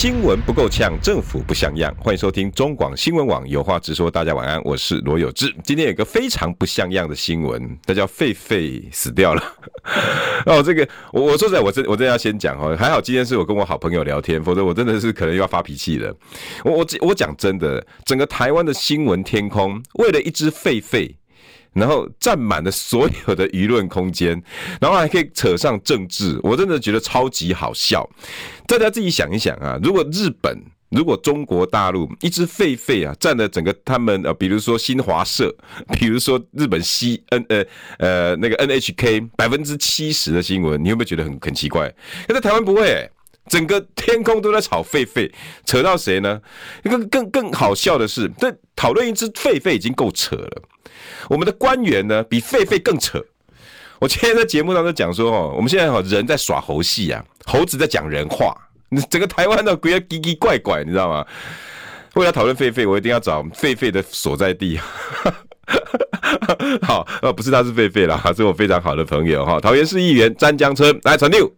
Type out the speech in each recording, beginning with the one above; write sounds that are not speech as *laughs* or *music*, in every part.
新闻不够呛，政府不像样。欢迎收听中广新闻网有话直说。大家晚安，我是罗有志。今天有个非常不像样的新闻，他叫狒狒死掉了。*laughs* 哦，这个我我说实在，我真我真要先讲哦。还好今天是我跟我好朋友聊天，否则我真的是可能又要发脾气了。我我我讲真的，整个台湾的新闻天空，为了一只狒狒。然后占满了所有的舆论空间，然后还可以扯上政治，我真的觉得超级好笑。大家自己想一想啊，如果日本、如果中国大陆一只狒狒啊占了整个他们呃，比如说新华社，比如说日本 C N 呃呃那个 N H K 百分之七十的新闻，你会不会觉得很很奇怪？可在台湾不会、整个天空都在吵狒狒，扯到谁呢？一个更更好笑的是，这讨论一只狒狒已经够扯了。我们的官员呢，比狒狒更扯。我今天在节目当中讲说，哦，我们现在哈人在耍猴戏啊，猴子在讲人话。整个台湾的鬼奇奇怪怪，你知道吗？为了讨论狒狒，我一定要找狒狒的所在地。*laughs* 好，呃，不是他是狒狒啦，是我非常好的朋友哈，桃园市议员詹江村来陈六。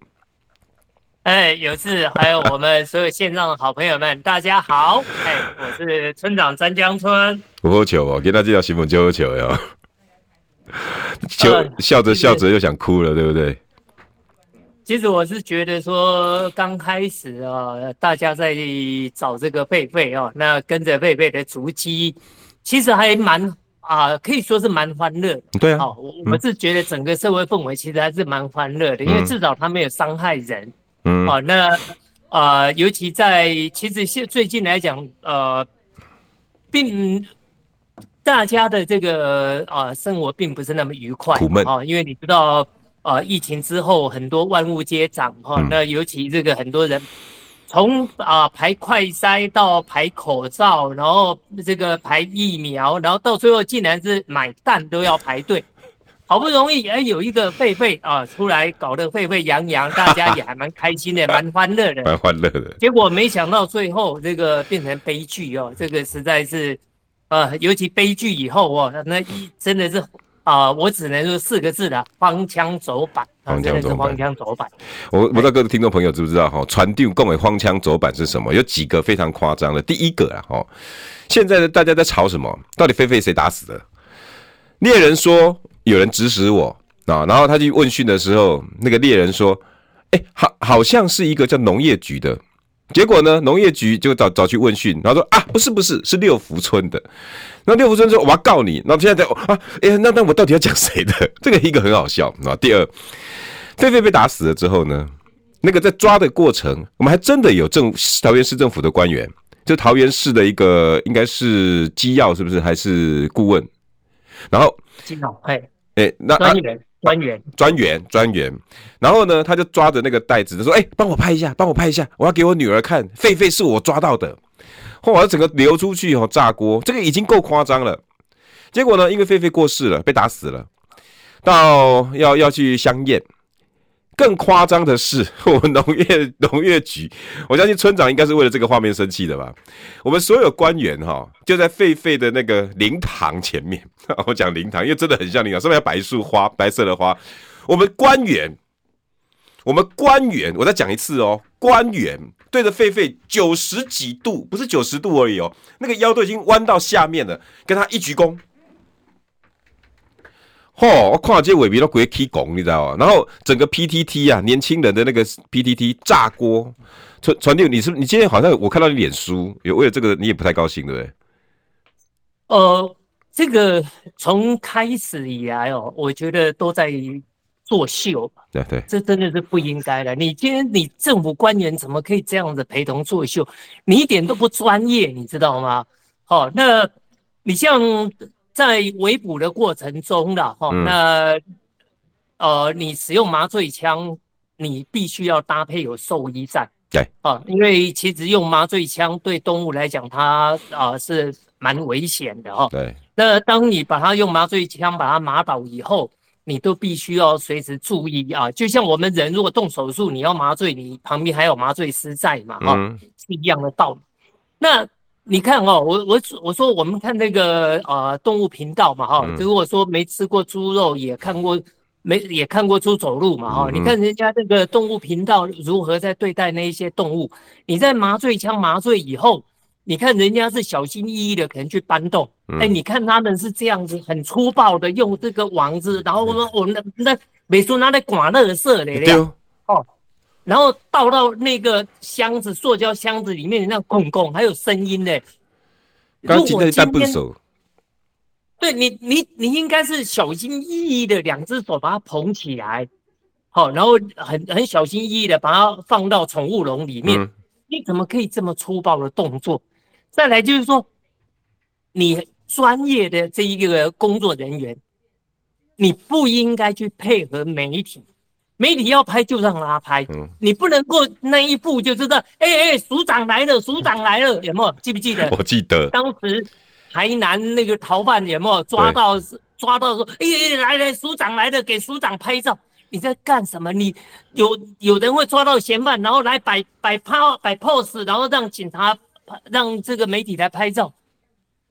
哎，有志，还有我们所有线上的好朋友们，大家好。哎，我是村长詹江村。不喝酒哦，给他这条新闻就喝酒哟。*laughs* 就笑着笑着又想哭了，对不对？其实我是觉得说，刚开始啊，大家在找这个狒狒哦，那跟着狒狒的足迹，其实还蛮啊，可以说是蛮欢乐。对啊，我我是觉得整个社会氛围其实还是蛮欢乐的，因为至少他没有伤害人。嗯，好，那呃，尤其在其实现最近来讲，呃，并大家的这个呃生活并不是那么愉快，苦闷啊，因为你知道，呃，疫情之后很多万物皆涨哈，那尤其这个很多人从啊排快筛到排口罩，然后这个排疫苗，然后到最后竟然是买蛋都要排队。好不容易哎，有一个狒狒啊出来，搞得沸沸扬扬，大家也还蛮开心的，蛮欢乐的，*laughs* 蛮欢乐的。结果没想到最后这个变成悲剧哦，这个实在是，呃，尤其悲剧以后哦，那一真的是啊、呃，我只能说四个字的荒腔走板，荒腔走荒腔走板。我不知道各位听众朋友知不知道哈，传递共为荒腔走板是什么？有几个非常夸张的。第一个啊，哈，现在的大家在吵什么？到底狒狒谁打死的？猎人说。有人指使我啊，然后他去问讯的时候，那个猎人说：“哎、好，好像是一个叫农业局的。”结果呢，农业局就找找去问讯，然后说：“啊，不是不是，是六福村的。”那六福村说：“我要告你。”然后现在在啊，哎、欸，那那我到底要讲谁的？*laughs* 这个一个很好笑啊。第二，狒狒被打死了之后呢，那个在抓的过程，我们还真的有政桃园市政府的官员，就桃园市的一个应该是机要是不是还是顾问？然后机要哎。哎、欸，那专员专员专员专员，然后呢，他就抓着那个袋子，他说：“哎、欸，帮我拍一下，帮我拍一下，我要给我女儿看，狒狒是我抓到的。”后来整个流出去以后炸锅，这个已经够夸张了。结果呢，因为狒狒过世了，被打死了，到要要去相验。更夸张的是，*laughs* 我们农业农业局，我相信村长应该是为了这个画面生气的吧？我们所有官员哈，就在狒狒的那个灵堂前面。*laughs* 我讲灵堂，因为真的很像灵堂，上面有白树花，白色的花。我们官员，我们官员，我再讲一次哦，官员对着狒狒九十几度，不是九十度而已哦，那个腰都已经弯到下面了，跟他一鞠躬。嚯、哦！我看这尾皮都鬼起拱，你知道吗？然后整个 PTT 啊，年轻人的那个 PTT 炸锅。传传递，你是你今天好像我看到你脸书，有为了这个你也不太高兴，对不对？呃，这个从开始以来哦，我觉得都在作秀。对对，这真的是不应该的。你今天你政府官员怎么可以这样子陪同作秀？你一点都不专业，你知道吗？好、哦，那你像。在围捕的过程中了哈，那呃，你使用麻醉枪，你必须要搭配有兽医在，对，啊，因为其实用麻醉枪对动物来讲，它啊是蛮危险的哦。对。那当你把它用麻醉枪把它麻倒以后，你都必须要随时注意啊。就像我们人如果动手术，你要麻醉，你旁边还有麻醉师在嘛？哈、嗯，是一样的道理。那你看哦，我我我说我们看那个呃动物频道嘛，哈，如果说没吃过猪肉，也看过。没也看过猪走路嘛哈、嗯，你看人家这个动物频道如何在对待那一些动物。你在麻醉枪麻醉以后，你看人家是小心翼翼的，可能去搬动。哎、嗯欸，你看他们是这样子很粗暴的用这个网子，然后我们我们那美术拿来刮乐色的，哦，然后倒到那个箱子，塑胶箱子里面，那拱拱还有声音呢。刚进在单手。对你，你你应该是小心翼翼的，两只手把它捧起来，好，然后很很小心翼翼的把它放到宠物笼里面。你怎么可以这么粗暴的动作？再来就是说，你专业的这一个工作人员，你不应该去配合媒体，媒体要拍就让他拍，你不能够那一步就知道，哎哎，署长来了，署长来了，*laughs* 有没有？记不记得？我记得当时。台南那个逃犯有没有抓到？抓到说，哎、欸，来来，署长来了，给署长拍照。你在干什么？你有有人会抓到嫌犯，然后来摆摆拍摆 pose，然后让警察让这个媒体来拍照。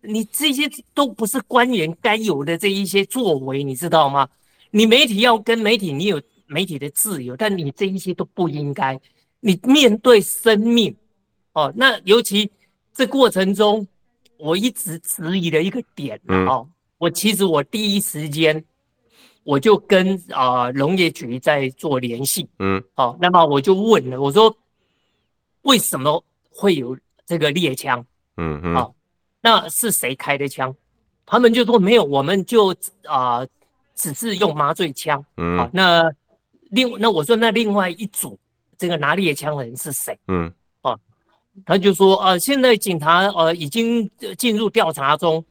你这些都不是官员该有的这一些作为，你知道吗？你媒体要跟媒体，你有媒体的自由，但你这一些都不应该。你面对生命，哦，那尤其这过程中。我一直质疑的一个点哦，我其实我第一时间我就跟啊农业局在做联系，嗯，好，那么我就问了，我说为什么会有这个猎枪？嗯嗯，好，那是谁开的枪？他们就说没有，我们就啊只是用麻醉枪，嗯，好，那另那我说那另外一组这个拿猎枪的人是谁？嗯。他就说：“呃，现在警察呃已经进入调查中。”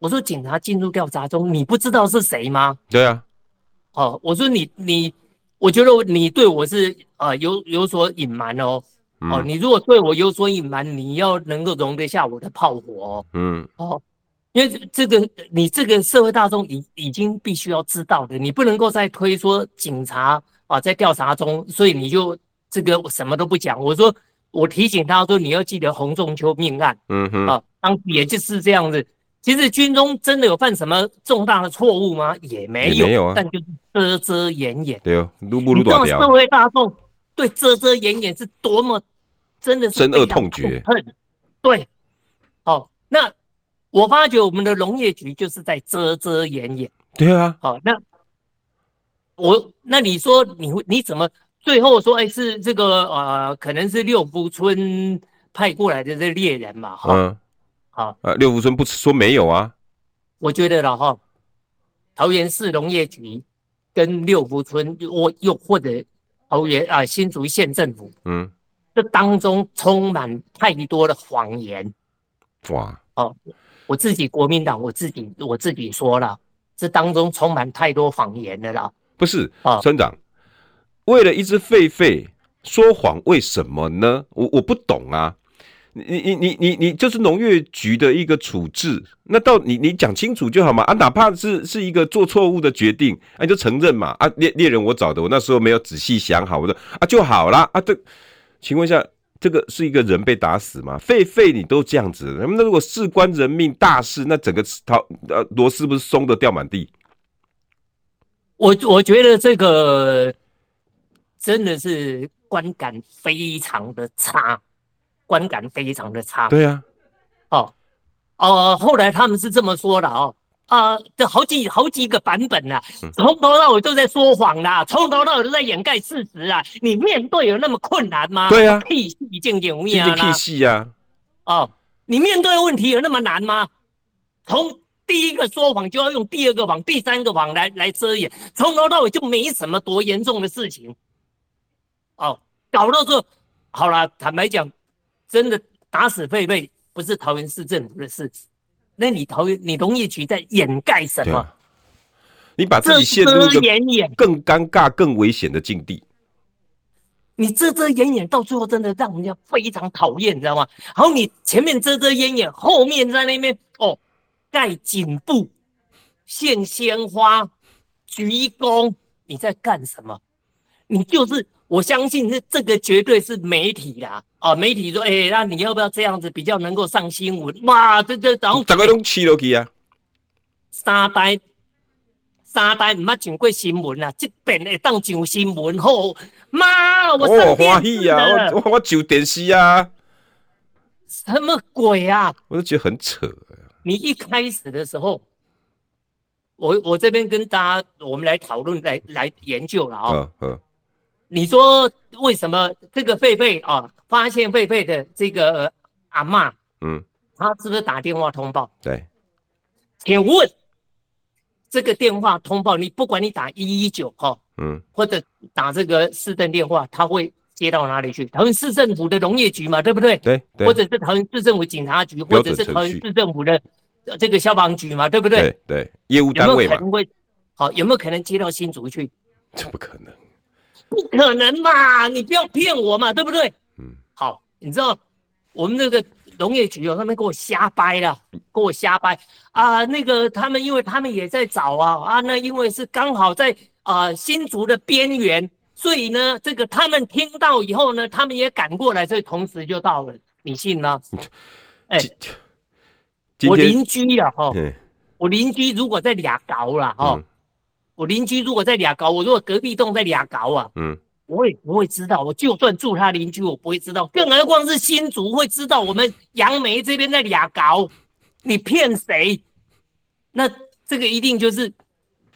我说：“警察进入调查中，你不知道是谁吗？”对啊。哦，我说你你，我觉得你对我是呃有有所隐瞒哦。哦，你如果对我有所隐瞒，你要能够容得下我的炮火哦。嗯。哦，因为这个你这个社会大众已已经必须要知道的，你不能够再推说警察啊在调查中，所以你就这个什么都不讲。我说。我提醒他说：“你要记得洪仲秋命案。”嗯哼，啊，当时也就是这样子。其实军中真的有犯什么重大的错误吗？也没有，没有啊。但就是遮遮掩掩。对哦，撸不撸短条。社会大众对遮遮掩掩是多么真的是深恶痛绝。对，好，那我发觉我们的农业局就是在遮遮掩掩。对啊，好，那我那你说你会你怎么？最后说，哎，是这个呃，可能是六福村派过来的这猎人嘛，哈、嗯，好，呃，六福村不是说没有啊，我觉得了哈，桃园市农业局跟六福村，我又或者桃园啊新竹县政府，嗯，这当中充满太多的谎言，哇，哦，我自己国民党，我自己我自己说了，这当中充满太多谎言的啦，不是啊，村长。为了一只狒狒说谎，为什么呢？我我不懂啊！你你你你你就是农业局的一个处置，那到你你讲清楚就好嘛啊！哪怕是是一个做错误的决定，啊，你就承认嘛啊！猎猎人我找的，我那时候没有仔细想好，我说啊就好啦啊！这请问一下，这个是一个人被打死吗？狒狒你都这样子，那如果事关人命大事，那整个桃呃螺丝不是松的掉满地？我我觉得这个。真的是观感非常的差，观感非常的差。对呀、啊，哦，哦，后来他们是这么说的哦，啊，这好几好几个版本啊，从头到尾都在说谎啦，从头到尾都在掩盖事实啊。你面对有那么困难吗？对呀、啊，屁事一件有面啊，屁事呀。哦，你面对问题有那么难吗？从第一个说谎就要用第二个谎、第三个谎来来遮掩，从头到尾就没什么多严重的事情。哦，搞到这，好了，坦白讲，真的打死狒狒不是桃园市政府的事，那你头你农业局在掩盖什么？你把自己陷入一个更尴尬、更危险的境地。你遮遮掩掩，到最后真的让人家非常讨厌，你知道吗？然后你前面遮遮掩掩，后面在那边哦，盖颈部、献鲜花、鞠躬，你在干什么？你就是我相信是这个绝对是媒体啦啊！媒体说，哎、欸，那你要不要这样子比较能够上新闻？哇，这这然后大家都吃落去啊，三代。三代唔捌上过新闻啊，这边会当上新闻好，妈，我上电视啊，哦、我我我上电视啊，什么鬼啊？我就觉得很扯。你一开始的时候，我我这边跟大家，我们来讨论，来来研究了啊、哦。嗯嗯。你说为什么这个狒狒啊，发现狒狒的这个阿嬷，嗯，他是不是打电话通报？对。请问。这个电话通报，你不管你打一一九哈，嗯，或者打这个市政电话，他会接到哪里去？桃园市政府的农业局嘛，对不对？对，对，或者是桃园市政府警察局，或者是桃园市政府的这个消防局嘛，对不对？对，对，业务单位嘛。有没有可能会？好，有没有可能接到新竹去？这不可能，不可能嘛！你不要骗我嘛，对不对？嗯，好，你知道我们那个。农业局哦，他们给我瞎掰了，给我瞎掰啊！那个他们，因为他们也在找啊啊，那因为是刚好在啊新竹的边缘，所以呢，这个他们听到以后呢，他们也赶过来，所以同时就到了。你信吗？哎、欸，我邻居呀，哈，我邻居如果在俩搞了哈，我邻居如果在俩高，我如果隔壁栋在俩高啊，嗯。我也不会知道，我就算住他邻居，我不会知道，更何况是新竹会知道我们杨梅这边在俩搞，你骗谁？那这个一定就是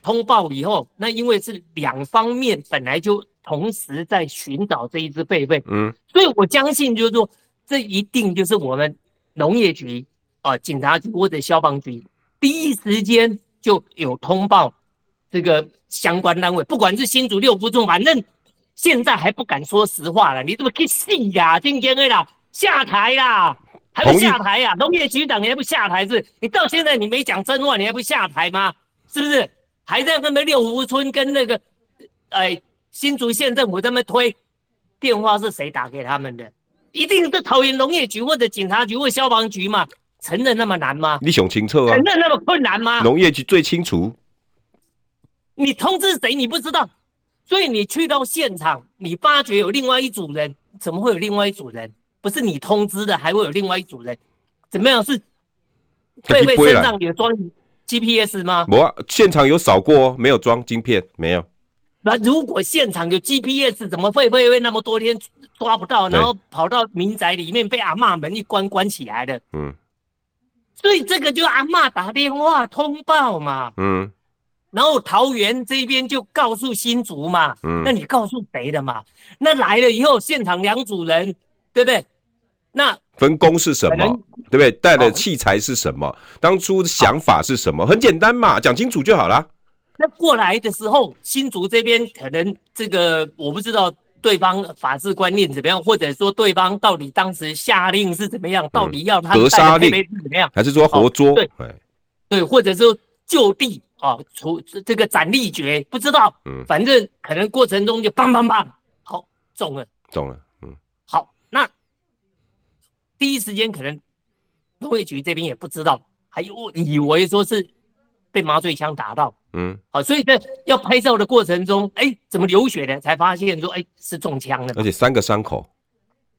通报以后，那因为是两方面本来就同时在寻找这一只狒狒，嗯，所以我相信就是说，这一定就是我们农业局啊、呃、警察局或者消防局第一时间就有通报这个相关单位，不管是新竹六福村，反正。现在还不敢说实话了，你怎么去信呀？今天的啦，下台啦，还不下台呀？农业局长你还不下台是？你到现在你没讲真话，你还不下台吗？是不是？还在那边六福村跟那个，哎，新竹县政府这么推，电话是谁打给他们的？一定是桃园农业局或者警察局或消防局嘛？承认那么难吗？你想清楚啊？承认那么困难吗？农业局最清楚。你通知谁？你不知道。所以你去到现场，你发觉有另外一组人，怎么会有另外一组人？不是你通知的，还会有另外一组人？怎么样？是狒狒身上有装 GPS 吗？没啊，现场有扫过，没有装晶片，没有。那如果现场有 GPS，怎么会会会那么多天抓不到，然后跑到民宅里面被阿嬷门一关关起来的？嗯。所以这个就阿嬷打电话通报嘛。嗯。然后桃园这边就告诉新竹嘛，嗯，那你告诉谁的嘛？那来了以后，现场两组人，对不对？那分工是什么？对不对？带的器材是什么？当初的想法是什么？很简单嘛，讲清楚就好了。那过来的时候，新竹这边可能这个我不知道对方法治观念怎么样，或者说对方到底当时下令是怎么样？到底要他格杀令是怎么样？还是说活捉？对对，或者说就地。哦，出这个斩立决不知道，嗯，反正可能过程中就砰砰砰，好中了，中了，嗯，好，那第一时间可能农业局这边也不知道，还有以为说是被麻醉枪打到，嗯，好，所以在要拍照的过程中，哎，怎么流血呢？才发现说，哎，是中枪了，而且三个伤口，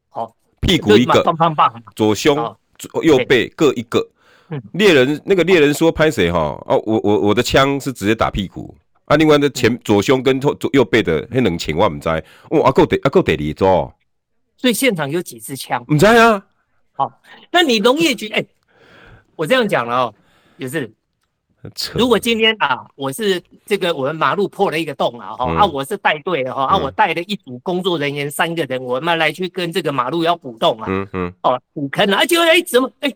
好，屁股一个，砰砰砰，左胸、左右背各一个。*laughs* 猎人那个猎人说：“拍谁哈？哦，我我我的枪是直接打屁股啊！另外的前左胸跟左右背的那两枪我唔知，哇，阿够得阿够得你做。所以现场有几支枪？唔知啊。好，那你农业局哎、欸，我这样讲了哦，就是，如果今天啊，我是这个我们马路破了一个洞啊，哈、嗯、啊，我是带队的哈啊，我带了一组工作人员三个人，我们来去跟这个马路要补洞啊，嗯嗯，哦补坑啊，就哎怎么哎。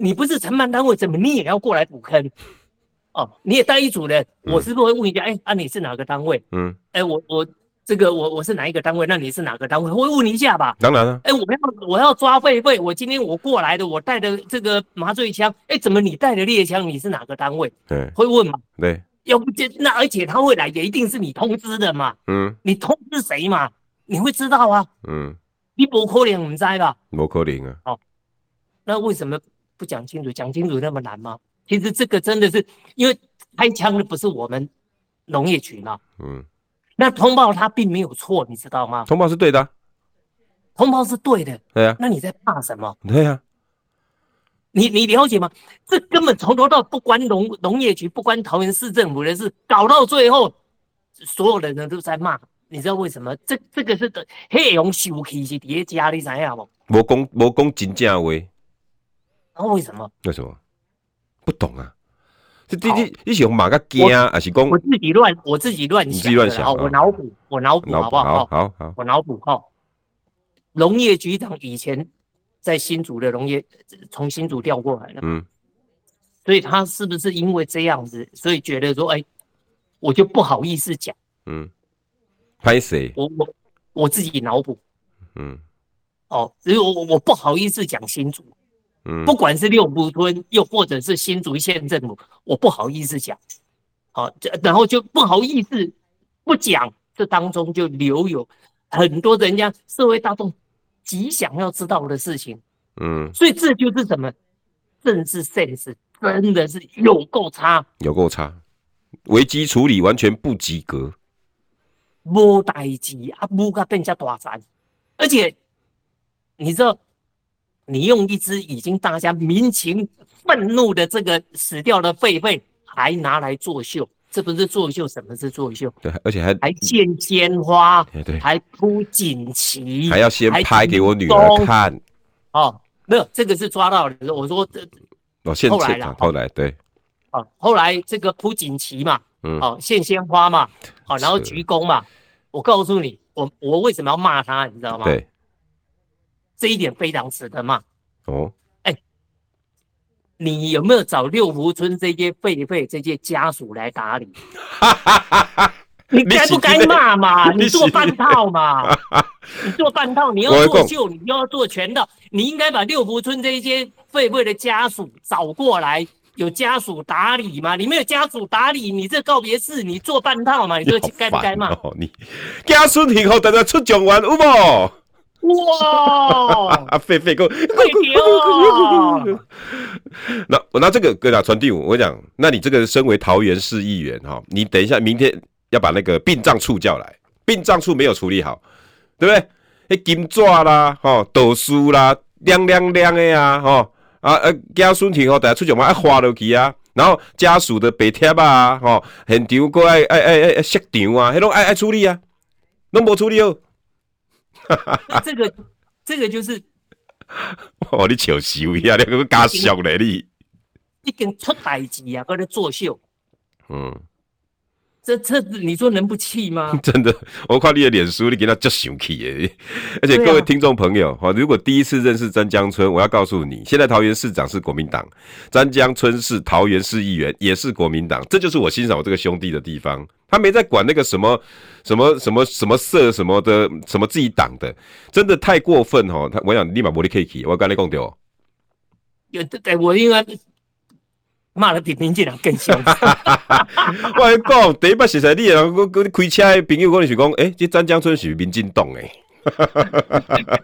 你不是承办单位，怎么你也要过来补坑？*laughs* 哦，你也带一组人，我是不是会问一下？哎、嗯，啊，你是哪个单位？嗯，哎，我我这个我我是哪一个单位？那你是哪个单位？我会问一下吧。当然了。哎，我要我要抓狒狒，我今天我过来的，我带的这个麻醉枪，哎，怎么你带的猎枪？你是哪个单位？对，会问嘛？对，要不就那而且他会来，也一定是你通知的嘛。嗯，你通知谁嘛？你会知道啊。嗯，你不可能不知吧？不可能啊。哦，那为什么不讲清楚？讲清楚那么难吗？其实这个真的是因为开枪的不是我们农业局嘛。嗯，那通报他并没有错，你知道吗？通报是对的，通报是对的。对啊，那你在怕什么？对啊。你你了解吗？这根本从头到不关农农业局，不关桃园市政府的事，搞到最后，所有的人都在骂。你知道为什么？这这个是的，黑龙秀气是叠加，你知道吗？无讲无讲真正话。然后为什么？为什么？不懂啊！这这这，你是用马个惊，还是讲？我自己乱，我自己乱想。自己乱想。我脑补，我脑补，好不好？好好。我脑补哈。农业局长以前。在新竹的农业，从新竹调过来的，嗯，所以他是不是因为这样子，所以觉得说，哎、欸，我就不好意思讲，嗯，拍谁？我我我自己脑补，嗯，哦，所以我我不好意思讲新竹，嗯，不管是六福村，又或者是新竹县政府，我不好意思讲，好、哦，然后就不好意思不讲，这当中就留有很多人家社会大众。极想要知道的事情，嗯，所以这就是什么政治 sense 真的是有够差，有够差，危机处理完全不及格，无代志啊，无个变成大战，而且你知道，你用一只已经大家民情愤怒的这个死掉的狒狒，还拿来作秀。这不是作秀，什么是作秀？对，而且还还献鲜花，对，还铺锦旗，还要先拍给我女儿看。哦，没有，这个是抓到的。我说这，哦，现后来了，后来对，哦，后来这个铺锦旗嘛，嗯，哦，献鲜花嘛，好，然后鞠躬嘛。我告诉你，我我为什么要骂他，你知道吗？对，这一点非常值得骂。哦。哎你有没有找六福村这些狒狒这些家属来打理？*laughs* 你该不该骂嘛？*laughs* 你做半套嘛？*laughs* 你做半套，你要做秀，你又要做全套。你应该把六福村这些狒狒的家属找过来，有家属打理嘛？你没有家属打理，你这告别式你做半套嘛？你说该不该骂？你家属以后等他出奖完，有无？哇！*laughs* 啊，狒狒哥，那我拿这个给他传递。我讲，那你这个身为桃园市议员哈，你等一下明天要把那个殡葬处叫来，殡葬处没有处理好，对不对？那金纸啦，哈，豆书啦，亮亮亮的呀，哈啊啊，家属庭哦，等下出去嘛，爱花落去啊，然后家属的白贴啊，哈，现场过爱爱爱爱设场啊，迄种爱爱处理啊，拢无处理哦。*laughs* 这个，这个就是，*laughs* 哦，你笑死我呀！你个搞笑嘞你，已经出代志啊，搁咧作秀，嗯。这这你说能不气吗？*laughs* 真的，我看你的脸书，你给他就生气耶！而且各位听众朋友，哈、啊，如果第一次认识詹江村，我要告诉你，现在桃园市长是国民党，詹江村是桃园市议员，也是国民党，这就是我欣赏我这个兄弟的地方。他没在管那个什么什么什么什么色什么的，什么自己党的，真的太过分哈！他我想立马玻璃 K 我刚才讲掉，有对，我应该。骂的比民进党更凶。*laughs* 我讲，第一摆实在你人，我我开车的朋友可能是讲，诶，这詹江村是民进党诶。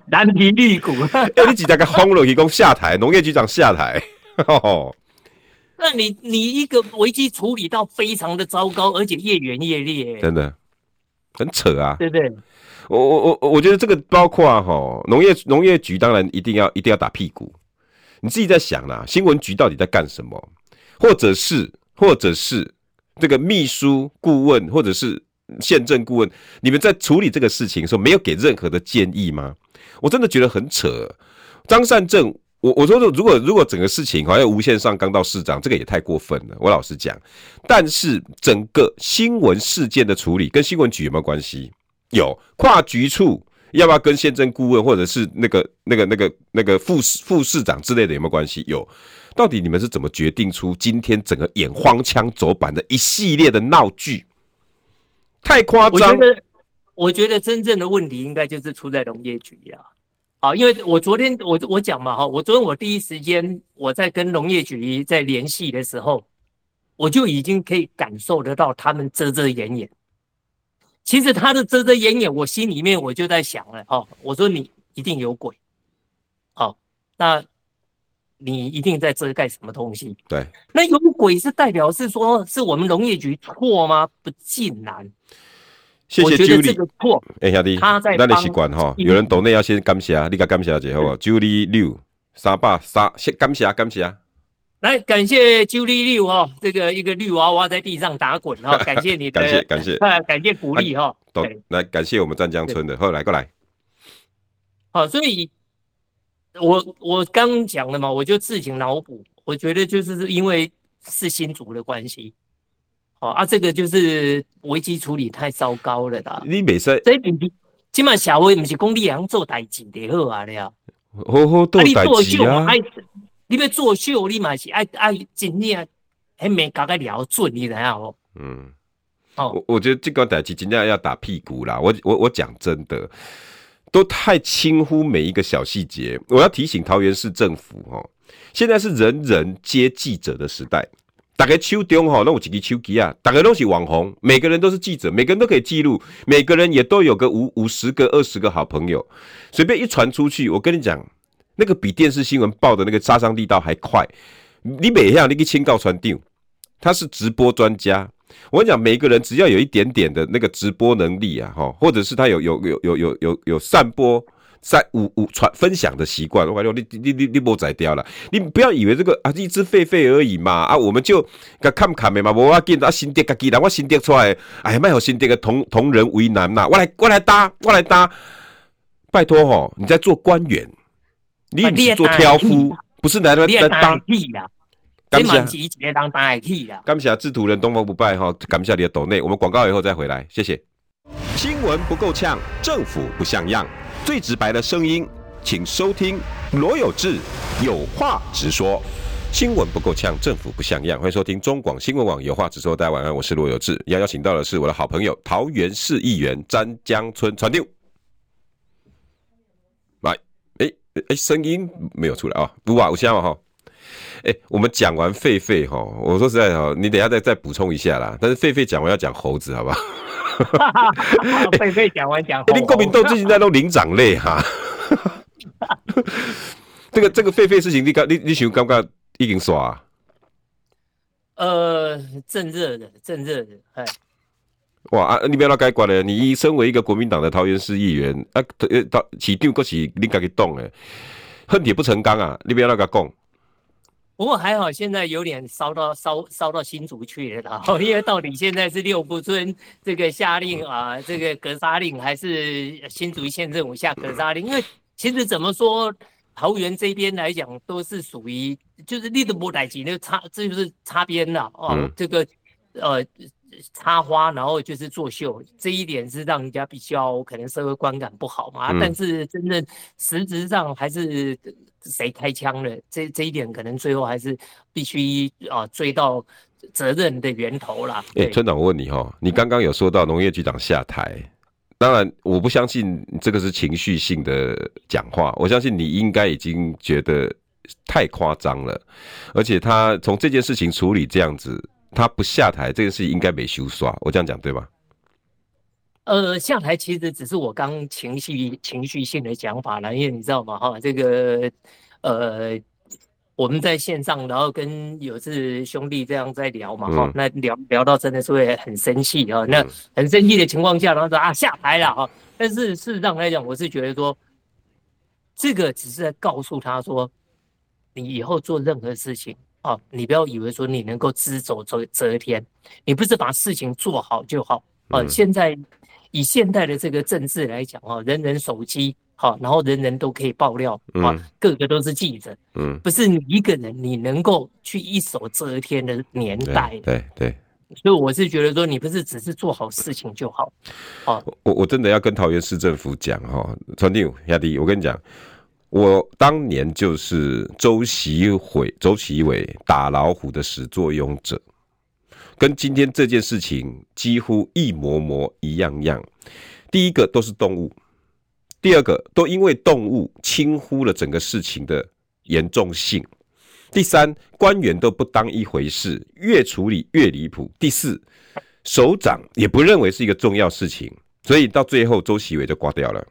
蓝皮绿骨。诶，*laughs* 你直接给轰落去，讲下台，农业局长下台。*laughs* 那你你一个危机处理到非常的糟糕，而且越演越烈，真的很扯啊，对不对？我我我我觉得这个包括哈农业农业局当然一定要一定要打屁股。你自己在想啦，新闻局到底在干什么？或者是，或者是这个秘书顾问，或者是县政顾问，你们在处理这个事情的时候，没有给任何的建议吗？我真的觉得很扯。张善政，我我说，如果如果整个事情好像无限上纲到市长，这个也太过分了。我老实讲，但是整个新闻事件的处理跟新闻局有没有关系？有，跨局处要不要跟县政顾问，或者是那个那个那个那个副市副市长之类的有没有关系？有。到底你们是怎么决定出今天整个演荒腔走板的一系列的闹剧？太夸张！我觉得，我觉得真正的问题应该就是出在农业局呀。啊，因为我昨天我我讲嘛哈，我昨天我第一时间我在跟农业局在联系的时候，我就已经可以感受得到他们遮遮掩掩。其实他的遮遮掩掩，我心里面我就在想了哦，我说你一定有鬼，哦，那你一定在遮盖什么东西？对，那有鬼是代表是说是我们农业局错吗？不尽然。谢谢 Julie。哎，兄弟，他在那你习惯哈，有人懂内要先感谢，你该感谢一下好不好？Julie 六三八三，先感谢感谢。来，感谢 Julie 六哈，这个一个绿娃娃在地上打滚哈，感谢你的感谢感谢，感谢鼓励哈。对，来感谢我们湛江村的，后来过来。好，所以我我刚讲了嘛，我就自行脑补，我觉得就是因为是新竹的关系。哦啊，这个就是危机处理太糟糕了啦。你没说，这边比起码社会不是讲你样做代志的好啊了。好好做代志啊！你要作秀，你嘛是爱爱真正还没搞个了准，你知道不？嗯，哦，我我觉得这个代志真正要打屁股啦。我我我讲真的，都太轻忽每一个小细节。我要提醒桃园市政府哦，现在是人人皆记者的时代。大家手中哈，那我几个手机啊，大家都是网红，每个人都是记者，每个人都可以记录，每个人也都有个五五十个、二十个好朋友，随便一传出去，我跟你讲，那个比电视新闻报的那个杀伤力道还快。你每一样你去请教传递，他是直播专家，我跟你讲，每个人只要有一点点的那个直播能力啊，哈，或者是他有有有有有有有散播。在五五传分享的习惯，我你你你你莫宰掉了，你不要以为这个啊一只狒狒而已嘛。啊，我们就看看的嘛，我要见到新店个技能，我新店出来，哎呀，卖好新店个同同人为难呐，我来我来搭我来搭，拜托吼，你在做官员，你不是做挑夫，不是来来来当。感谢，感谢制图人东方不败哈，感谢你的抖内，我们广告以后再回来，谢谢。新闻不够呛，政府不像样。最直白的声音，请收听罗有志有话直说。新闻不够呛，政府不像样。欢迎收听中广新闻网有话直说。大家晚安，我是罗有志。要邀请到的是我的好朋友桃园市议员詹江村传丢。来，哎哎，声音没有出来啊？不啊，我先哈。哎，我们讲完狒狒哈，我说实在哈，你等一下再再补充一下啦。但是狒狒讲完要讲猴子，好不好？*laughs* 狒狒讲完讲，连国民党最近在弄灵长类哈。*laughs* 这个这个狒狒事情你，你刚你你想刚刚已经刷？呃，正热的，正热的，哎。哇啊！你不要那该管了。你身为一个国民党的桃园市议员啊，呃，到起丢过起你该给动哎，恨铁不成钢啊！你不要那个讲。不过还好，现在有点烧到烧烧到新竹去了，*laughs* 因为到底现在是六福村这个下令啊，这个格杀令，还是新竹县政府下格杀令？因为其实怎么说，桃园这边来讲都是属于就是立的不来及，那个擦这就是擦边了哦，这个呃。插花，然后就是作秀，这一点是让人家比较可能社会观感不好嘛。嗯、但是真正实质上还是谁开枪了，这这一点可能最后还是必须啊追到责任的源头啦。哎、欸，村长，我问你哈，你刚刚有说到农业局长下台，当然我不相信这个是情绪性的讲话，我相信你应该已经觉得太夸张了，而且他从这件事情处理这样子。他不下台，这个事应该没修刷，我这样讲对吧？呃，下台其实只是我刚情绪情绪性的讲法了，因为你知道吗？哈，这个呃，我们在线上，然后跟有志兄弟这样在聊嘛，哈、嗯，那聊聊到真的是会很生气啊，那很生气的情况下，然后说啊下台了哈，但是事实上来讲，我是觉得说，这个只是在告诉他说，你以后做任何事情。哦，你不要以为说你能够只走遮遮天，你不是把事情做好就好。啊，嗯、现在以现代的这个政治来讲，啊，人人手机，好，然后人人都可以爆料，啊、嗯，个个都是记者，嗯，不是你一个人你能够去一手遮天的年代，对对。对所以我是觉得说，你不是只是做好事情就好。哦，我我真的要跟桃园市政府讲哈，传递亚迪，我跟你讲。我当年就是周习伟、周习伟打老虎的始作俑者，跟今天这件事情几乎一模模一样样。第一个都是动物，第二个都因为动物轻忽了整个事情的严重性，第三官员都不当一回事，越处理越离谱。第四，首长也不认为是一个重要事情，所以到最后周习伟就挂掉了。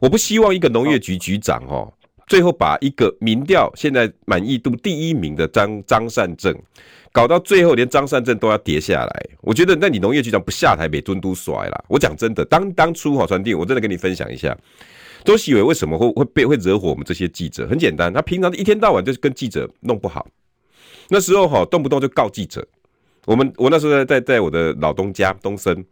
我不希望一个农业局局长哦，最后把一个民调现在满意度第一名的张张善政。搞到最后，连张善政都要跌下来。我觉得，那你农业局长不下台，被蹲都甩啦。我讲真的，当当初哈传递，我真的跟你分享一下，周锡玮为什么会会被会惹火我们这些记者？很简单，他平常一天到晚就是跟记者弄不好。那时候哈，动不动就告记者。我们我那时候在在在我的老东家东森。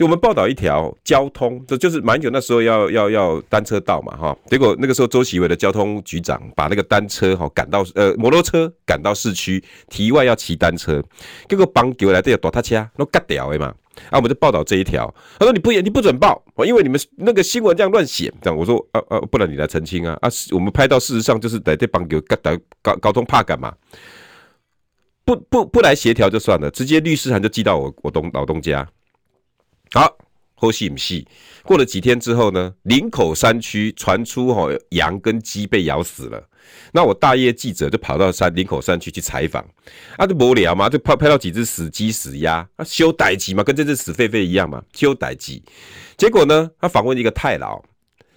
就我们报道一条交通，这就是马英九那时候要要要单车道嘛，哈，结果那个时候周锡玮的交通局长把那个单车哈赶到呃摩托车赶到市区，题外要骑单车，结果帮给我来这个躲他车，都割掉的嘛，啊，我们就报道这一条，他说你不你不准报，因为你们那个新闻这样乱写，这样。我说啊啊，不然你来澄清啊。啊，我们拍到事实上就是在这帮给割掉交交通怕干嘛？不不不来协调就算了，直接律师函就寄到我我东老东家。好，后续不细。过了几天之后呢，林口山区传出吼羊跟鸡被咬死了。那我大业记者就跑到山林口山区去采访，啊，就无聊嘛，就拍拍到几只死鸡死鸭，啊，修代志嘛，跟这只死狒狒一样嘛，修代志。结果呢，他访问一个太老，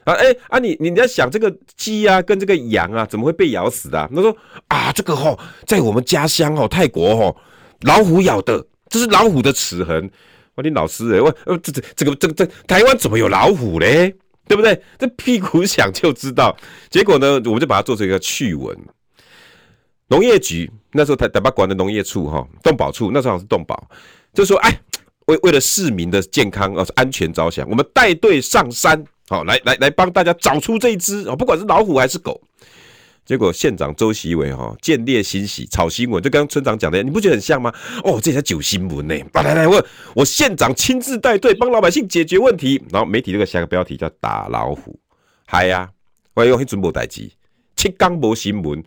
啊，哎、啊你，你你在想这个鸡啊跟这个羊啊怎么会被咬死的、啊？他说啊，这个吼在我们家乡哦，泰国吼老虎咬的，这是老虎的齿痕。我说你老师哎，我呃这这这个这个这台湾怎么有老虎嘞？对不对？这屁股想就知道。结果呢，我们就把它做成一个趣闻。农业局那时候台台北管的农业处哈，动保处那时候好像是动保，就说哎，为为了市民的健康啊安全着想，我们带队上山，好来来来帮大家找出这一只哦，不管是老虎还是狗。结果县长周锡玮哈见猎心喜炒新闻，就刚村长讲的，你不觉得很像吗？哦，这才九新闻呢！来来来，我我县长亲自带队帮老百姓解决问题。然后媒体这个下个标题叫打老虎，嗨呀、啊，我用迄阵无代志，七天无新闻。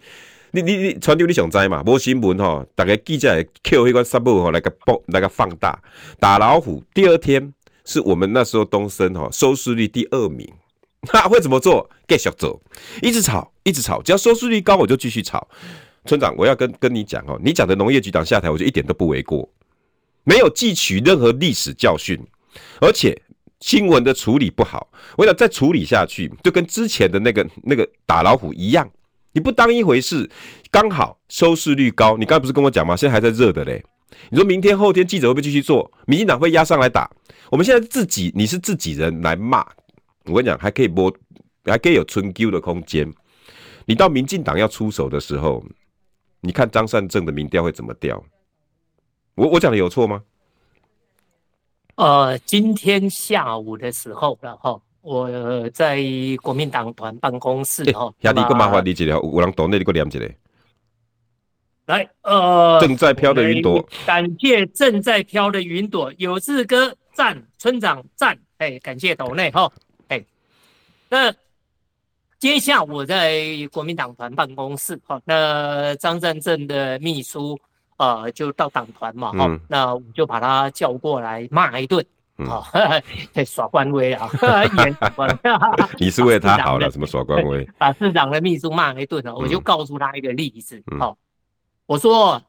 你你你传丢你想知嘛？无新闻哈，大概记者会 Q 迄个沙布哈来个报来个放大打老虎。第二天是我们那时候东森哈收视率第二名。*laughs* 他会怎么做？继续做，一直炒，一直炒，只要收视率高，我就继续炒。村长，我要跟跟你讲哦，你讲的农业局长下台，我就一点都不为过，没有汲取任何历史教训，而且新闻的处理不好，我想再处理下去，就跟之前的那个那个打老虎一样，你不当一回事，刚好收视率高，你刚才不是跟我讲吗？现在还在热的嘞，你说明天后天记者会不会继续做？民进党会压上来打，我们现在自己你是自己人来骂。我跟你讲，还可以播，还可以有春 Q 的空间。你到民进党要出手的时候，你看张善政的民调会怎么调？我我讲的有错吗？呃，今天下午的时候，然后我在国民党团办公室哈，兄弟，更麻烦你一条，有人懂那你给我念一个。来，呃，正在飘的云朵，感谢正在飘的云朵，有志哥赞，村长赞，哎，感谢斗内哈。那今天下午我在国民党团办公室，哈，那张善政的秘书呃就到党团嘛，哈、嗯，那我就把他叫过来骂一顿，好、嗯，*laughs* 耍官威啊，*laughs* *laughs* 你是为他好了，什么耍官威？把市长的秘书骂一顿啊，我就告诉他一个例子，好、嗯，我说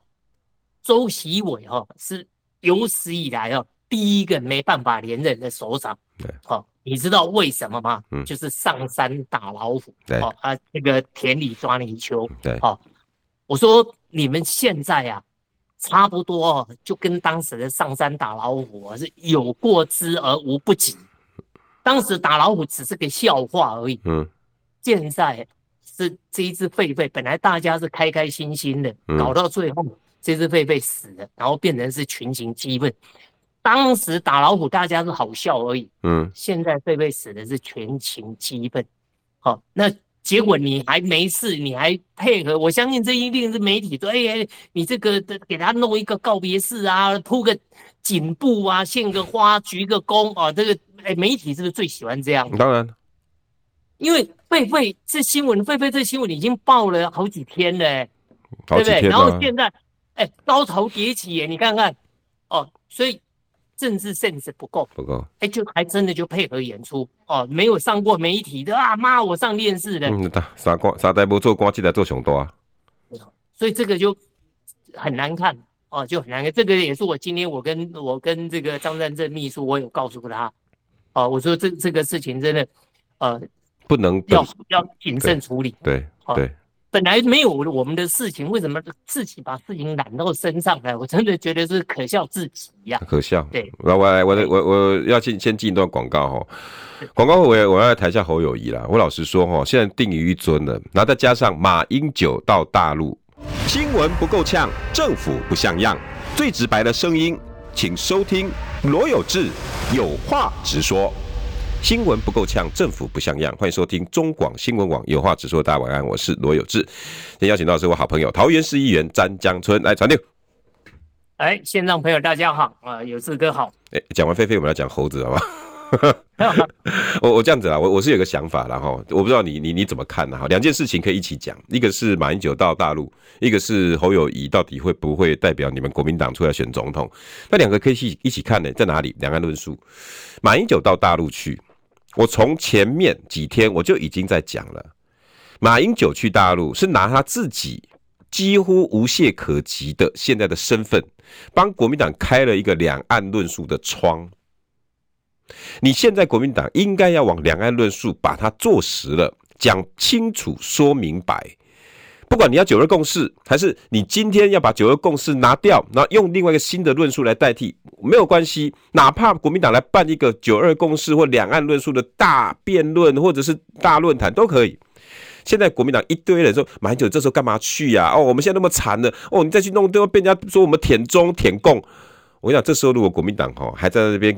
周习伟哈是有史以来哦第一个没办法连任的首长，对，好。你知道为什么吗？嗯，就是上山打老虎，对，哦，啊，那个田里抓泥鳅，对，哦，我说你们现在啊，差不多就跟当时的上山打老虎是有过之而无不及。当时打老虎只是个笑话而已，嗯，现在是这一只狒狒，本来大家是开开心心的，搞到最后这只狒狒死了，然后变成是群情激愤。当时打老虎，大家是好笑而已。嗯，现在狒狒死的是全情激愤。好，那结果你还没事，你还配合？我相信这一定是媒体说，哎哎，你这个给他弄一个告别式啊，铺个锦布啊，献个花，鞠个躬啊，这个哎，媒体是不是最喜欢这样？当然，因为狒狒这新闻，狒狒这新闻已经报了好几天了，欸，对不对？然后现在哎，高潮迭起耶，你看看哦，所以。政治 sense 不够，不够，哎，就还真的就配合演出哦，没有上过媒体的啊，妈，我上电视的，嗯，啥官啥代不做官，记得做熊多啊，所以这个就很难看哦，就很难看。这个也是我今天我跟我跟这个张善正秘书，我有告诉他，哦，我说这这个事情真的，呃，不能要要谨慎处理。对对。对本来没有我们的事情，为什么自己把事情揽到身上来？我真的觉得是可笑至极呀！可笑。对，我我来，我我我要先先进一段广告哈。广告后我我要来台下侯友谊啦。我老实说哈，现在定于一尊了，然后再加上马英九到大陆，新闻不够呛，政府不像样，最直白的声音，请收听罗有志有话直说。新闻不够呛，政府不像样。欢迎收听中广新闻网，有话直说。大家晚安，我是罗有志。今天邀请到的是我好朋友桃园市议员詹江春来传递。哎，线上朋友大家好啊，有志哥好。哎，讲完狒狒，我们来讲猴子，好吧？*laughs* 我我这样子啊，我我是有个想法啦哈，我不知道你你你怎么看呢？哈，两件事情可以一起讲，一个是马英九到大陆，一个是侯友宜到底会不会代表你们国民党出来选总统？那两个可以一起一起看呢，在哪里？两岸论述。马英九到大陆去。我从前面几天我就已经在讲了，马英九去大陆是拿他自己几乎无懈可击的现在的身份，帮国民党开了一个两岸论述的窗。你现在国民党应该要往两岸论述把它做实了，讲清楚、说明白。不管你要九二共识，还是你今天要把九二共识拿掉，然后用另外一个新的论述来代替，没有关系。哪怕国民党来办一个九二共识或两岸论述的大辩论，或者是大论坛都可以。现在国民党一堆人说马英九这时候干嘛去呀？哦，我们现在那么惨了，哦，你再去弄都要被人家说我们舔中舔共。我跟你讲，这时候如果国民党哈还在那边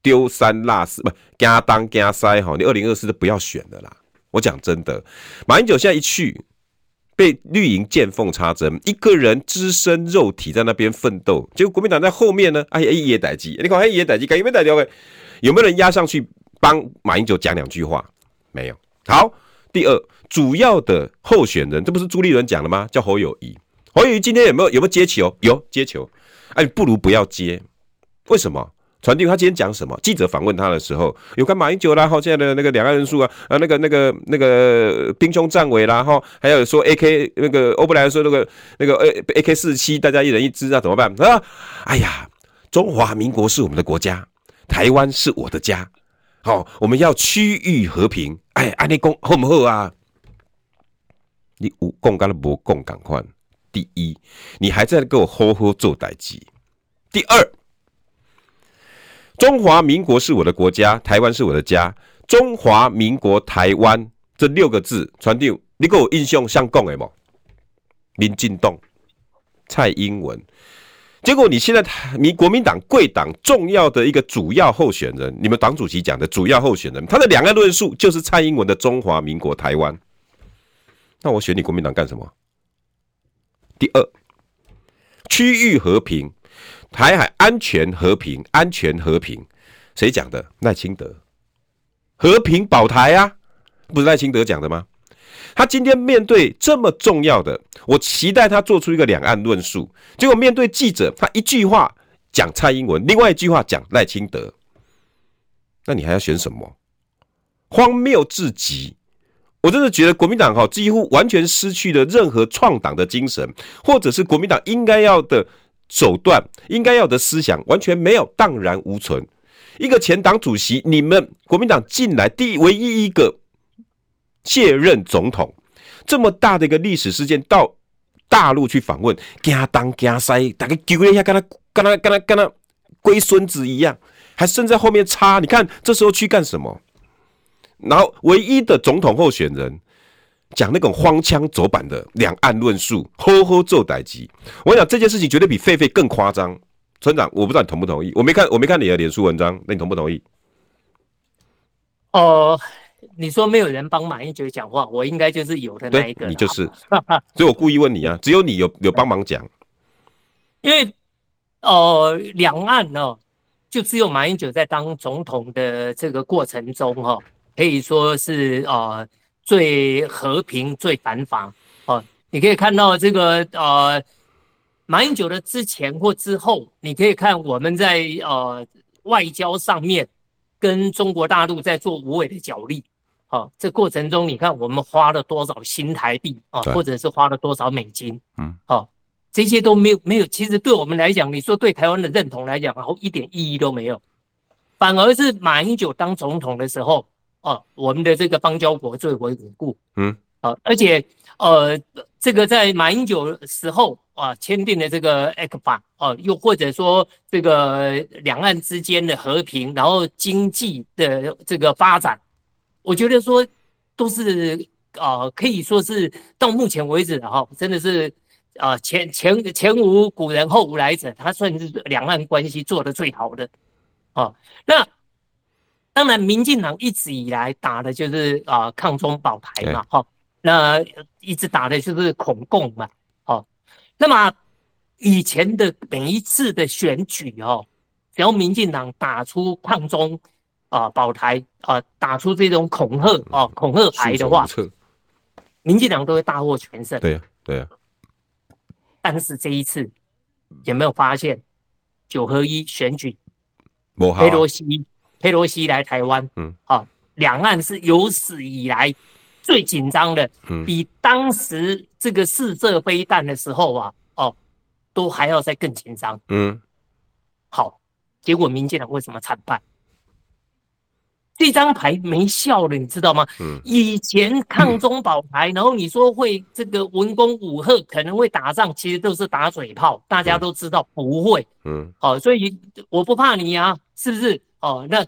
丢三落四，不加当加塞哈，你二零二四就不要选了啦。我讲真的，马英九现在一去。被绿营见缝插针，一个人只身肉体在那边奋斗，结果国民党在后面呢？哎呀，一夜逮鸡，你看，一夜逮鸡，有没有逮掉？有没有人压上去帮马英九讲两句话？没有。好，第二，主要的候选人，这不是朱立伦讲的吗？叫侯友谊。侯友谊今天有没有有没有接球？有接球。哎，不如不要接，为什么？传递他今天讲什么？记者访问他的时候，有关马英九啦，哈，现在的那个两岸人数啊，啊，那个那个那个兵凶战危啦，哈，还有说 A K 那个欧布莱说那个那个 A A K 四十七，大家一人一支啊，怎么办啊？哎呀，中华民国是我们的国家，台湾是我的家，好，我们要区域和平。哎，安尼讲好不好啊？你有讲干了无讲赶快。第一，你还在给我好好做代志。第二。中华民国是我的国家，台湾是我的家。中华民国台湾这六个字传递，你给我印象像共的吗？民进党、蔡英文，结果你现在民国民党贵党重要的一个主要候选人，你们党主席讲的主要候选人，他的两岸论述就是蔡英文的中华民国台湾。那我选你国民党干什么？第二，区域和平。台海安全和平，安全和平，谁讲的？赖清德，和平保台啊，不是赖清德讲的吗？他今天面对这么重要的，我期待他做出一个两岸论述，结果面对记者，他一句话讲蔡英文，另外一句话讲赖清德，那你还要选什么？荒谬至极！我真的觉得国民党哈几乎完全失去了任何创党的精神，或者是国民党应该要的。手段应该要的思想完全没有，荡然无存。一个前党主席，你们国民党进来第唯一一个卸任总统，这么大的一个历史事件，到大陆去访问，惊东惊西，大家揪一下，跟他跟他跟他跟他龟孙子一样，还剩在后面插。你看这时候去干什么？然后唯一的总统候选人。讲那种荒腔走板的两岸论述，呵呵做代志。我想这件事情绝对比狒狒更夸张。村长，我不知道你同不同意？我没看，我没看你的脸书文章，那你同不同意？哦、呃，你说没有人帮马英九讲话，我应该就是有的那一个。你就是，*laughs* 所以我故意问你啊，只有你有有帮忙讲。因为，哦，两岸呢，就只有马英九在当总统的这个过程中，哈，可以说是呃。最和平、最繁华哦，你可以看到这个呃，马英九的之前或之后，你可以看我们在呃外交上面跟中国大陆在做无谓的角力，哦，这过程中你看我们花了多少新台币啊，或者是花了多少美金，嗯，好，这些都没有没有。其实对我们来讲，你说对台湾的认同来讲，然后一点意义都没有。反而是马英九当总统的时候，哦，我们的这个邦交国最为稳固。嗯，啊，而且呃，这个在马英九时候啊签订的这个 ECFA 哦，又或者说这个两岸之间的和平，然后经济的这个发展，我觉得说都是啊，可以说是到目前为止的哈，真的是啊前前前无古人后无来者，他算是两岸关系做得最好的。啊，那当然，民进党一直以来打的就是啊、呃、抗中保台嘛，哈、哦，那一直打的就是恐共嘛，哦，那么以前的每一次的选举哦，只要民进党打出抗中啊、呃、保台啊、呃，打出这种恐吓哦恐吓牌的话，民进党都会大获全胜。对呀、啊，对呀、啊。但是这一次有没有发现九合一选举？佩洛西，佩洛西来台湾，嗯，好，两岸是有史以来最紧张的，嗯，比当时这个试射飞弹的时候啊，哦，都还要再更紧张，嗯，好，结果民进党为什么惨败？这张牌没效了，你知道吗？嗯，以前抗中保台，然后你说会这个文攻武吓，可能会打仗，其实都是打嘴炮，大家都知道不会，嗯，好，所以我不怕你啊。是不是哦？那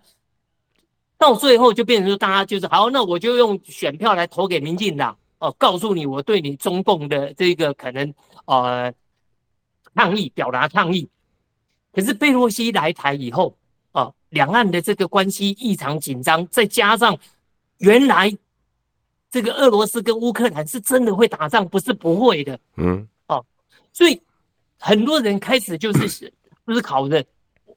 到最后就变成说，大家就是好，那我就用选票来投给民进党哦，告诉你我对你中共的这个可能呃抗议，表达抗议。可是贝洛西来台以后哦，两岸的这个关系异常紧张，再加上原来这个俄罗斯跟乌克兰是真的会打仗，不是不会的，嗯，哦，所以很多人开始就是思考的。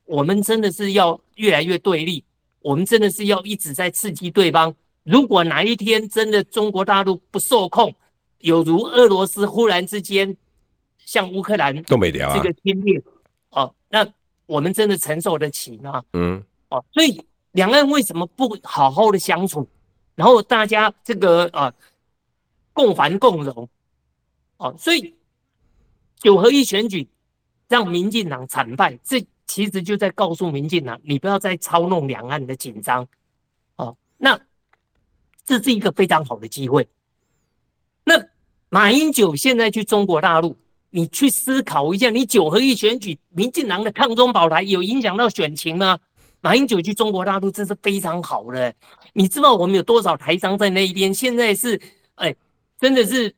我们真的是要越来越对立，我们真的是要一直在刺激对方。如果哪一天真的中国大陆不受控，有如俄罗斯忽然之间像乌克兰都没聊啊，这个侵略哦，那我们真的承受得起吗？嗯，哦，所以两岸为什么不好好的相处，然后大家这个啊共繁共荣？哦，所以九合一选举让民进党惨败，这。其实就在告诉民进党，你不要再操弄两岸的紧张，哦，那这是一个非常好的机会。那马英九现在去中国大陆，你去思考一下，你九合一选举，民进党的抗中保台有影响到选情吗？马英九去中国大陆，这是非常好的。你知道我们有多少台商在那一边？现在是，哎，真的是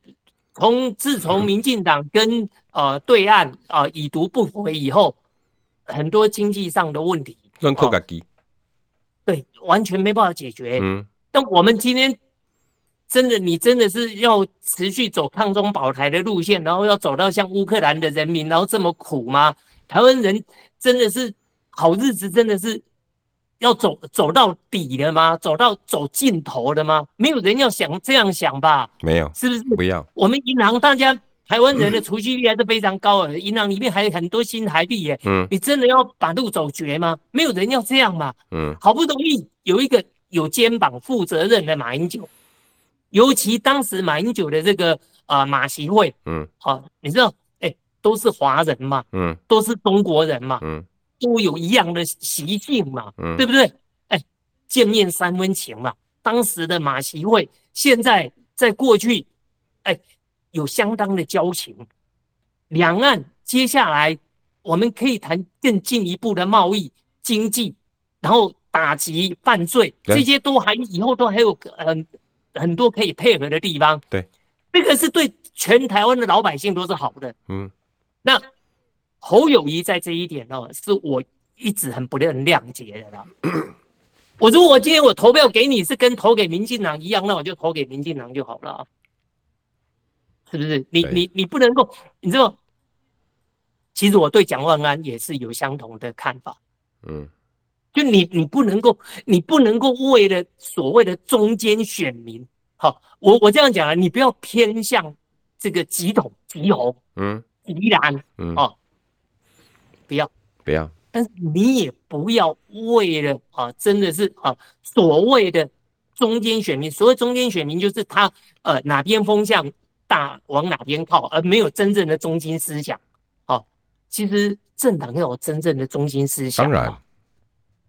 从自从民进党跟呃对岸啊、呃、已读不回以后。很多经济上的问题，哦，对，完全没办法解决。嗯，但我们今天真的，你真的是要持续走抗中保台的路线，然后要走到像乌克兰的人民，然后这么苦吗？台湾人真的是好日子，真的是要走走到底了吗？走到走尽头了吗？没有人要想这样想吧？没有，是不是？不要，我们银行大家。台湾人的储蓄率还是非常高的，银行里面还有很多新台币耶。嗯，你真的要把路走绝吗？没有人要这样嘛。嗯，好不容易有一个有肩膀、负责任的马英九，尤其当时马英九的这个啊、呃、马习会，嗯，好、啊，你知道，哎、欸，都是华人嘛，嗯，都是中国人嘛，嗯，都有一样的习性嘛，嗯，对不对？哎、欸，见面三分情嘛。当时的马习会，现在在过去，哎、欸。有相当的交情，两岸接下来我们可以谈更进一步的贸易、经济，然后打击犯罪，这些都还以后都还有很很多可以配合的地方。对，这个是对全台湾的老百姓都是好的。嗯，那侯友谊在这一点呢，是我一直很不能谅解的啦。*coughs* 我如果今天我投票给你是跟投给民进党一样，那我就投给民进党就好了。是不是？你你你不能够，你知道？其实我对蒋万安也是有相同的看法。嗯，就你你不能够，你不能够为了所谓的中间选民，好，我我这样讲啊，你不要偏向这个极统极红，嗯，极蓝，嗯，哦，不要不要，但是你也不要为了啊，真的是啊，所谓的中间选民，所谓中间选民就是他呃哪边风向。大往哪边靠，而没有真正的中心思想。哦，其实政党要有真正的中心思想。当然。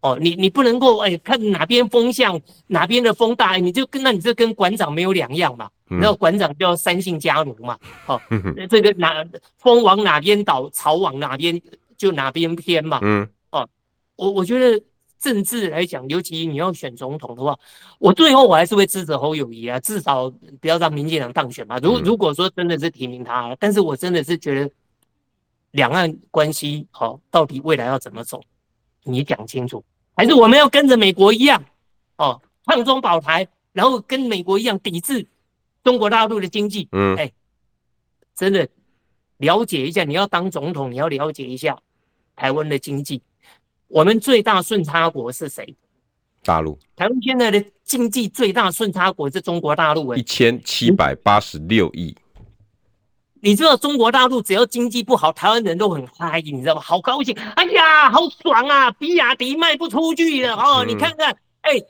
哦，你你不能够哎，看哪边风向，哪边的风大，你就跟那你这跟馆长没有两样嘛。然后馆长叫三姓家奴嘛。哦，*laughs* 这个哪风往哪边倒，潮往哪边就哪边偏嘛。嗯。哦，我我觉得政治来讲，尤其你要选总统的话，我最后我还是会支持侯友谊啊，至少不要让民进党当选嘛。如如果说真的是提名他，但是我真的是觉得两岸关系好，到底未来要怎么走？你讲清楚，还是我们要跟着美国一样，哦，抗中保台，然后跟美国一样抵制中国大陆的经济？嗯，哎，真的了解一下，你要当总统，你要了解一下台湾的经济。我们最大顺差国是谁？大陆。台湾现在的经济最大顺差国是中国大陆，一千七百八十六亿。你知道中国大陆只要经济不好，台湾人都很嗨，你知道吗？好高兴，哎呀，好爽啊！比亚迪卖不出去了哦，嗯、你看看，哎、欸，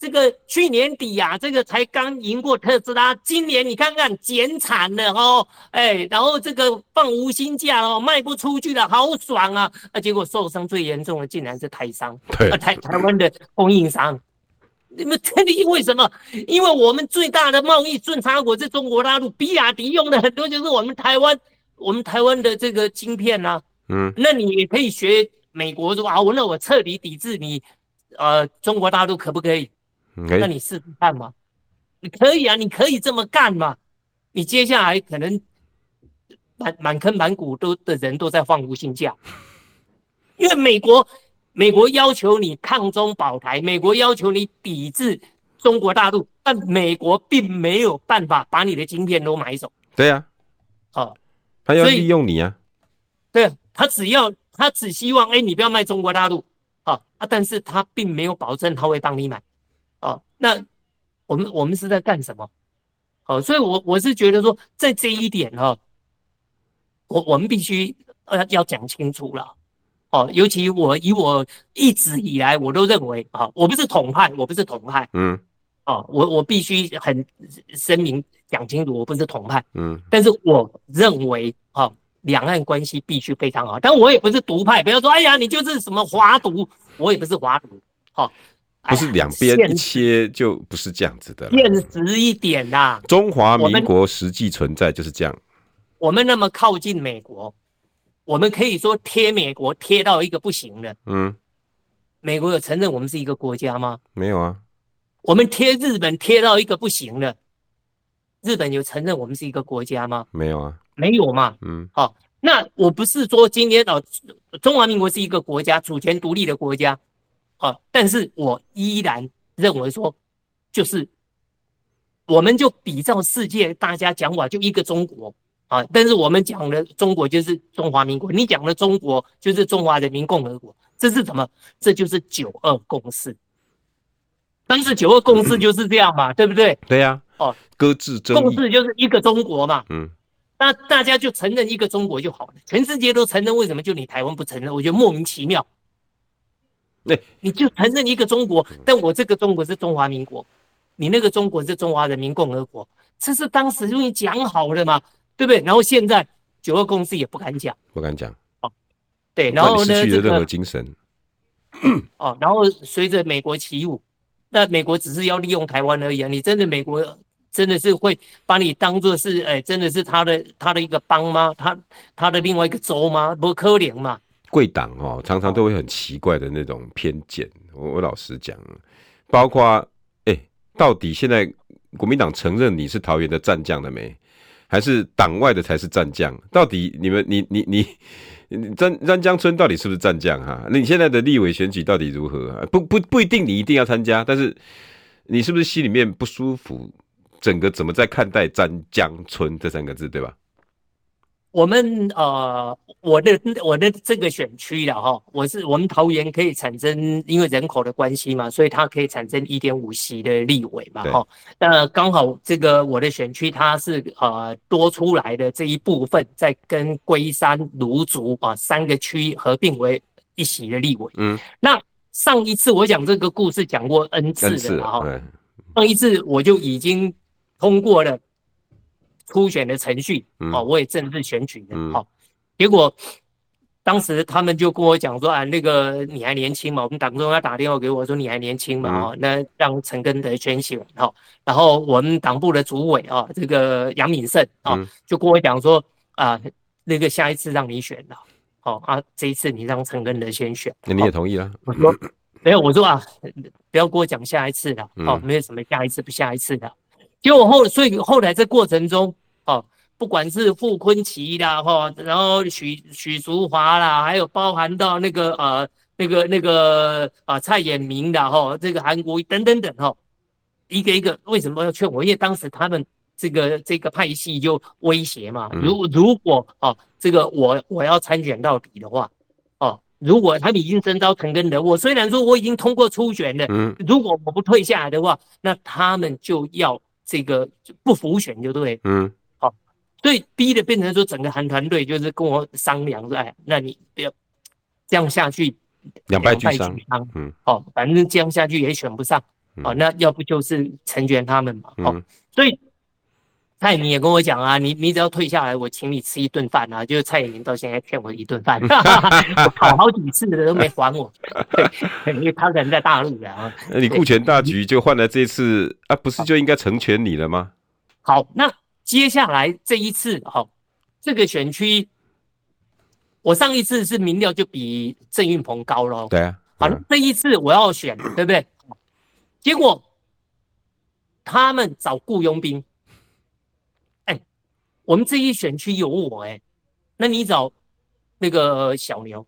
这个去年底呀、啊，这个才刚赢过特斯拉，今年你看看减产了哦，哎、欸，然后这个放无薪假哦，卖不出去了，好爽啊！啊，结果受伤最严重的竟然是台商，对啊、台台湾的供应商。你们这里因为什么？因为我们最大的贸易顺差国是中国大陆，比亚迪用的很多就是我们台湾，我们台湾的这个晶片呐、啊。嗯，那你也可以学美国说啊，我那我彻底抵制你，呃，中国大陆可不可以？那你试试看嘛，你可以啊，你可以这么干嘛？你接下来可能满满坑满谷都的人都在放无薪假，因为美国。美国要求你抗中保台，美国要求你抵制中国大陆，但美国并没有办法把你的晶片都买走。对呀、啊，哦，他要利用你啊。对，他只要他只希望，哎、欸，你不要卖中国大陆，啊啊，但是他并没有保证他会帮你买，哦，那我们我们是在干什么？哦，所以我我是觉得说，在这一点哈，我我们必须呃要讲清楚了。哦，尤其我以我一直以来我都认为啊，我不是统派，我不是统派，嗯，哦，我我必须很声明讲清楚，我不是统派，嗯，但是我认为啊，两岸关系必须非常好，但我也不是独派，不要说哎呀，你就是什么华独，我也不是华独，好，不是两边一切就不是这样子的，现实一点呐，中华民国实际存在就是这样，我们那么靠近美国。我们可以说贴美国贴到一个不行的，嗯，美国有承认我们是一个国家吗？没有啊。我们贴日本贴到一个不行的，日本有承认我们是一个国家吗？没有啊，没有嘛。嗯，好，那我不是说今天哦，中华民国是一个国家，主权独立的国家，好，但是我依然认为说，就是我们就比照世界大家讲法，就一个中国。啊！但是我们讲的中国就是中华民国，你讲的中国就是中华人民共和国，这是什么？这就是九二共识。但是九二共识就是这样嘛，嗯、对不对？对呀、啊。哦，搁置争议。共识就是一个中国嘛。嗯。那大家就承认一个中国就好了，全世界都承认，为什么就你台湾不承认？我觉得莫名其妙。对，你就承认一个中国，但我这个中国是中华民国，你那个中国是中华人民共和国，这是当时就已经讲好了嘛。对不对？然后现在九二共识也不敢讲，不敢讲。哦，对，然后呢，失去了任何精神。哦，然后随着美国起舞，那美国只是要利用台湾而已啊！你真的美国真的是会把你当做是哎，真的是他的他的一个邦吗？他他的另外一个州吗？不可怜嘛。贵党哦，常常都会很奇怪的那种偏见。我我老实讲，包括哎，到底现在国民党承认你是桃园的战将了没？还是党外的才是战将？到底你们你你你詹詹江村到底是不是战将哈？那你现在的立委选举到底如何啊？不不不一定你一定要参加，但是你是不是心里面不舒服？整个怎么在看待詹江村这三个字，对吧？我们呃，我的我的这个选区了哈，我是我们桃园可以产生，因为人口的关系嘛，所以它可以产生一点五席的立委嘛哈。那刚好这个我的选区它是呃多出来的这一部分，在跟龟山、芦竹啊三个区合并为一席的立委。嗯，那上一次我讲这个故事讲过 N 次了哈，上一次我就已经通过了。初选的程序，嗯、哦，我也正式选举的，嗯、哦，结果当时他们就跟我讲说啊，那个你还年轻嘛，我们党中央打电话给我说你还年轻嘛，哦，那让陈根德先选，哦，然后我们党部的主委啊，这个杨敏胜啊，哦、就跟我讲说啊，那个下一次让你选了，哦啊，这一次你让陈根德先选，那你也同意了？我说没有，我说啊，不要跟我讲下一次了，哦，没有什么下一次不下一次的。结果后，所以后来这过程中，哦，不管是傅坤奇啦，哈，然后许许淑华啦，还有包含到那个呃那个那个啊、呃、蔡衍明的哈，这个韩国瑜等等等哈，一个一个为什么要劝我？因为当时他们这个这个派系就威胁嘛，如如果哦这个我我要参选到底的话，哦，如果他们已经征召陈根的，我虽然说我已经通过初选了，嗯，如果我不退下来的话，那他们就要。这个不服选就对，嗯，好、哦，所以逼的变成说整个韩团队就是跟我商量说，哎，那你不要这样下去，两败俱伤，嗯，哦，反正这样下去也选不上，嗯、哦，那要不就是成全他们嘛，哦，嗯、所以。蔡衍明也跟我讲啊，你你只要退下来，我请你吃一顿饭啊。就是蔡衍明到现在欠我一顿饭，*laughs* 我跑好几次了都没还我，因为他人在大陆啊。那你顾全大局，就换来这次啊，不是就应该成全你了吗？好，那接下来这一次，好，这个选区，我上一次是民调就比郑运鹏高咯，对啊。好，这一次我要选，对不对？结果他们找雇佣兵。我们这一选区有我哎、欸，那你找那个小牛，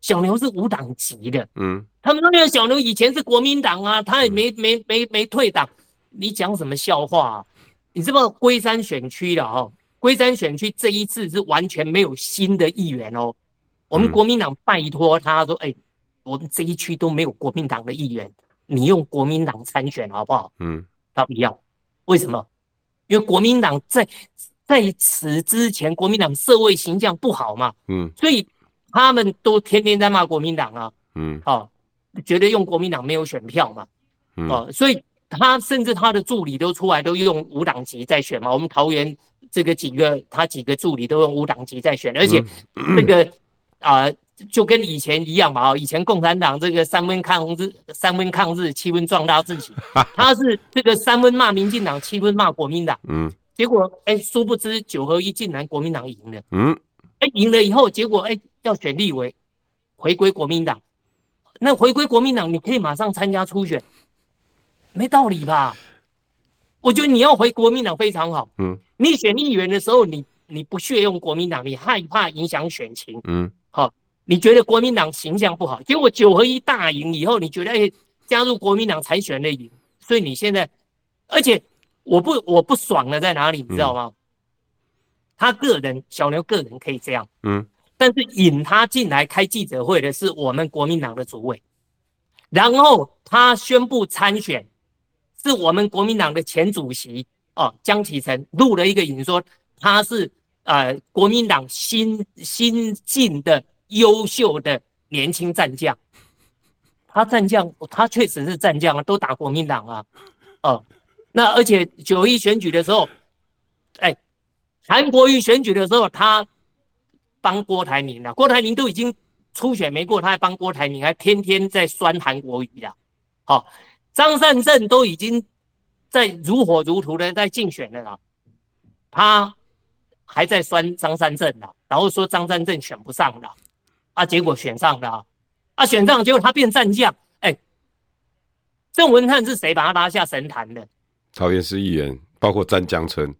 小牛是无党籍的，嗯，他们说那个小牛以前是国民党啊，他也没没没没退党，你讲什么笑话啊？你知不知道龟山选区的哦？龟山选区这一次是完全没有新的议员哦，我们国民党拜托他说，哎，我们这一区都没有国民党的议员，你用国民党参选好不好？嗯，他不要，为什么？因为国民党在。在此之前，国民党社会形象不好嘛，嗯，所以他们都天天在骂国民党啊，嗯，哦，觉得用国民党没有选票嘛，嗯、哦，所以他甚至他的助理都出来都用无党籍在选嘛。我们桃园这个几个，他几个助理都用无党籍在选，而且这个啊、呃，就跟以前一样嘛，以前共产党这个三分抗日，三分抗日，七分壮大自己，*laughs* 他是这个三分骂民进党，七分骂国民党，嗯。结果，哎，殊不知九合一竟然国民党赢了。嗯，哎，赢了以后，结果，哎，要选立委，回归国民党。那回归国民党，你可以马上参加初选，没道理吧？我觉得你要回国民党非常好。嗯，你选议员的时候，你你不屑用国民党，你害怕影响选情。嗯，好，你觉得国民党形象不好，结果九合一大赢以后，你觉得哎，加入国民党才选的赢，所以你现在，而且。我不我不爽的在哪里，你知道吗？嗯、他个人小牛个人可以这样，嗯，但是引他进来开记者会的是我们国民党的主委，然后他宣布参选，是我们国民党的前主席哦江启臣录了一个影说他是呃国民党新新进的优秀的年轻战将，他战将他确实是战将啊，都打国民党啊，哦。那而且九一选举的时候，哎，韩国瑜选举的时候，他帮郭台铭了。郭台铭都已经初选没过，他还帮郭台铭，还天天在酸韩国瑜的。好，张善政都已经在如火如荼的在竞选了啦，他还在酸张善政了，然后说张善政选不上了，啊，结果选上了，啊，选上结果他变战将。哎，郑文灿是谁把他拉下神坛的？桃园市议员包括詹江村，